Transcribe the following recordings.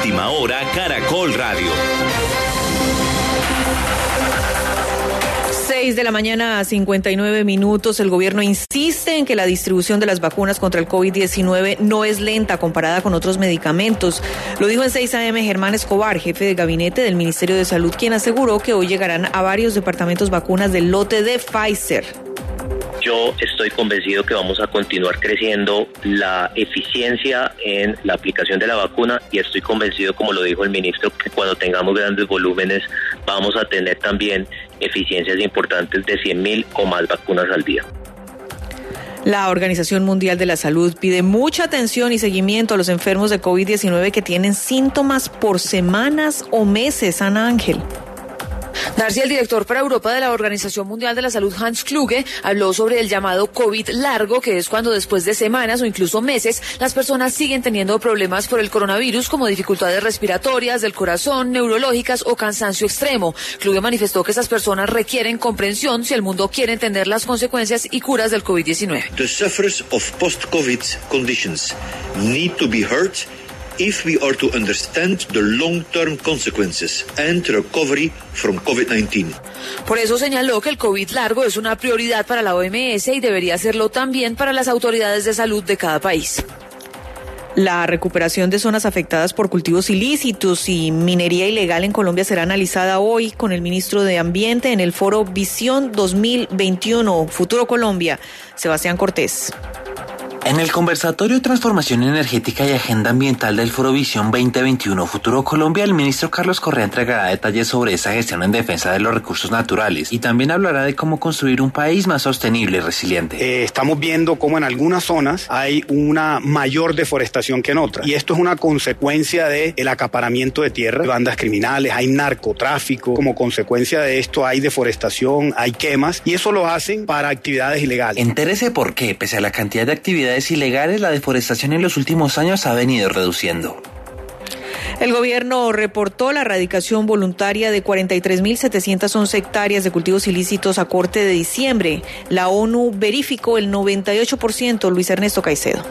Última hora, Caracol Radio. 6 de la mañana a 59 minutos. El gobierno insiste en que la distribución de las vacunas contra el COVID-19 no es lenta comparada con otros medicamentos. Lo dijo en 6 AM Germán Escobar, jefe de gabinete del Ministerio de Salud, quien aseguró que hoy llegarán a varios departamentos vacunas del lote de Pfizer. Yo estoy convencido que vamos a continuar creciendo la eficiencia en la aplicación de la vacuna y estoy convencido, como lo dijo el ministro, que cuando tengamos grandes volúmenes vamos a tener también eficiencias importantes de 100.000 o más vacunas al día. La Organización Mundial de la Salud pide mucha atención y seguimiento a los enfermos de COVID-19 que tienen síntomas por semanas o meses. Ana Ángel. Darcy, el director para Europa de la Organización Mundial de la Salud, Hans Kluge, habló sobre el llamado COVID largo, que es cuando después de semanas o incluso meses las personas siguen teniendo problemas por el coronavirus como dificultades respiratorias, del corazón, neurológicas o cansancio extremo. Kluge manifestó que esas personas requieren comprensión si el mundo quiere entender las consecuencias y curas del COVID-19. The sufferers of post-COVID conditions need if we are to understand the long-term consequences and recovery from COVID-19. Por eso señaló que el COVID largo es una prioridad para la OMS y debería serlo también para las autoridades de salud de cada país. La recuperación de zonas afectadas por cultivos ilícitos y minería ilegal en Colombia será analizada hoy con el ministro de Ambiente en el foro Visión 2021 Futuro Colombia, Sebastián Cortés. En el conversatorio Transformación Energética y Agenda Ambiental del Foro Visión 2021 Futuro Colombia, el ministro Carlos Correa entregará detalles sobre esa gestión en defensa de los recursos naturales y también hablará de cómo construir un país más sostenible y resiliente. Eh, estamos viendo cómo en algunas zonas hay una mayor deforestación que en otras y esto es una consecuencia del el acaparamiento de tierra, bandas criminales, hay narcotráfico, como consecuencia de esto hay deforestación, hay quemas y eso lo hacen para actividades ilegales. Entérese por qué, pese a la cantidad de actividades ilegales, la deforestación en los últimos años ha venido reduciendo. El gobierno reportó la erradicación voluntaria de 43.711 hectáreas de cultivos ilícitos a corte de diciembre. La ONU verificó el 98%, Luis Ernesto Caicedo.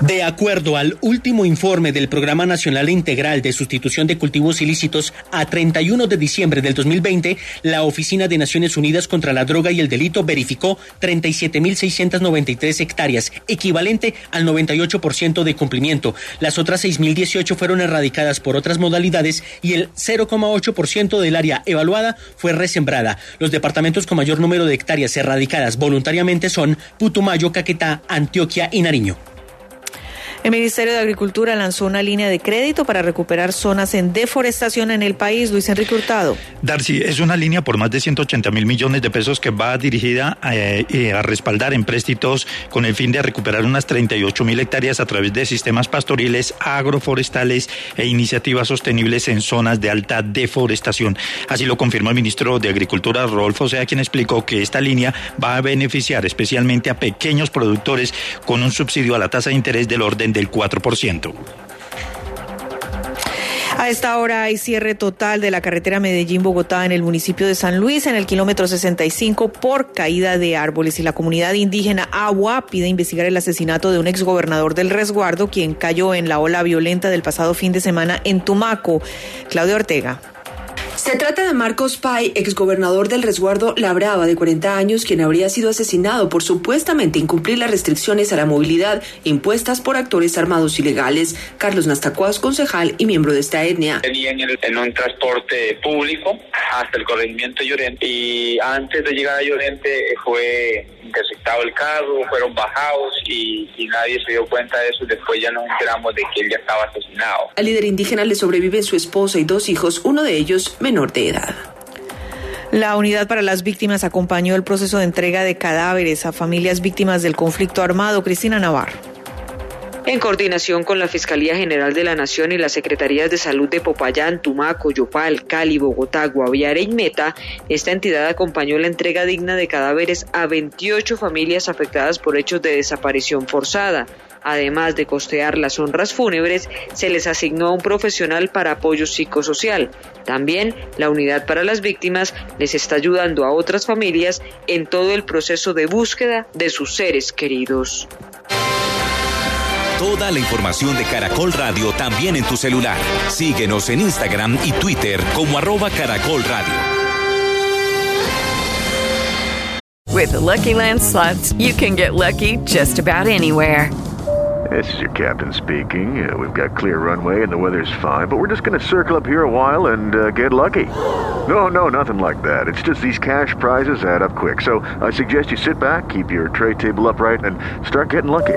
De acuerdo al último informe del Programa Nacional Integral de Sustitución de Cultivos Ilícitos a 31 de diciembre del 2020, la Oficina de Naciones Unidas contra la Droga y el Delito verificó 37.693 hectáreas, equivalente al 98% de cumplimiento. Las otras 6.018 fueron erradicadas por otras modalidades y el 0,8% del área evaluada fue resembrada. Los departamentos con mayor número de hectáreas erradicadas voluntariamente son Putumayo, Caquetá, Antioquia y Nariño. El Ministerio de Agricultura lanzó una línea de crédito para recuperar zonas en deforestación en el país. Luis Enrique Hurtado. Darcy, es una línea por más de 180 mil millones de pesos que va dirigida a, eh, a respaldar empréstitos con el fin de recuperar unas 38 mil hectáreas a través de sistemas pastoriles, agroforestales e iniciativas sostenibles en zonas de alta deforestación. Así lo confirmó el ministro de Agricultura, Rodolfo Sea, quien explicó que esta línea va a beneficiar especialmente a pequeños productores con un subsidio a la tasa de interés del orden del 4%. A esta hora hay cierre total de la carretera Medellín-Bogotá en el municipio de San Luis, en el kilómetro 65, por caída de árboles. Y la comunidad indígena Agua pide investigar el asesinato de un exgobernador del resguardo, quien cayó en la ola violenta del pasado fin de semana en Tumaco. Claudio Ortega. Se trata de Marcos Pay, exgobernador del resguardo La Brava, de 40 años, quien habría sido asesinado por supuestamente incumplir las restricciones a la movilidad impuestas por actores armados ilegales. Carlos Nastacuas, concejal y miembro de esta etnia. Venía en, el, en, un transporte público hasta el corregimiento Llorente y antes de llegar a Llorente fue interceptado el carro, fueron bajados y, y, nadie se dio cuenta de eso. Después ya nos enteramos de que él ya estaba asesinado. Al líder indígena le sobreviven su esposa y dos hijos, uno de ellos menor de edad. La unidad para las víctimas acompañó el proceso de entrega de cadáveres a familias víctimas del conflicto armado. Cristina Navarro. En coordinación con la Fiscalía General de la Nación y las Secretarías de Salud de Popayán, Tumaco, Yopal, Cali, Bogotá, Guaviare y Meta, esta entidad acompañó la entrega digna de cadáveres a 28 familias afectadas por hechos de desaparición forzada. Además de costear las honras fúnebres, se les asignó a un profesional para apoyo psicosocial. También la unidad para las víctimas les está ayudando a otras familias en todo el proceso de búsqueda de sus seres queridos. Toda la información de Caracol Radio también en tu celular. Síguenos en Instagram y Twitter como arroba Caracol Radio. With the Lucky Land slots, you can get lucky just about anywhere. This is your captain speaking. Uh, we've got clear runway and the weather's fine, but we're just going to circle up here a while and uh, get lucky. No, no, nothing like that. It's just these cash prizes add up quick. So I suggest you sit back, keep your tray table upright, and start getting lucky.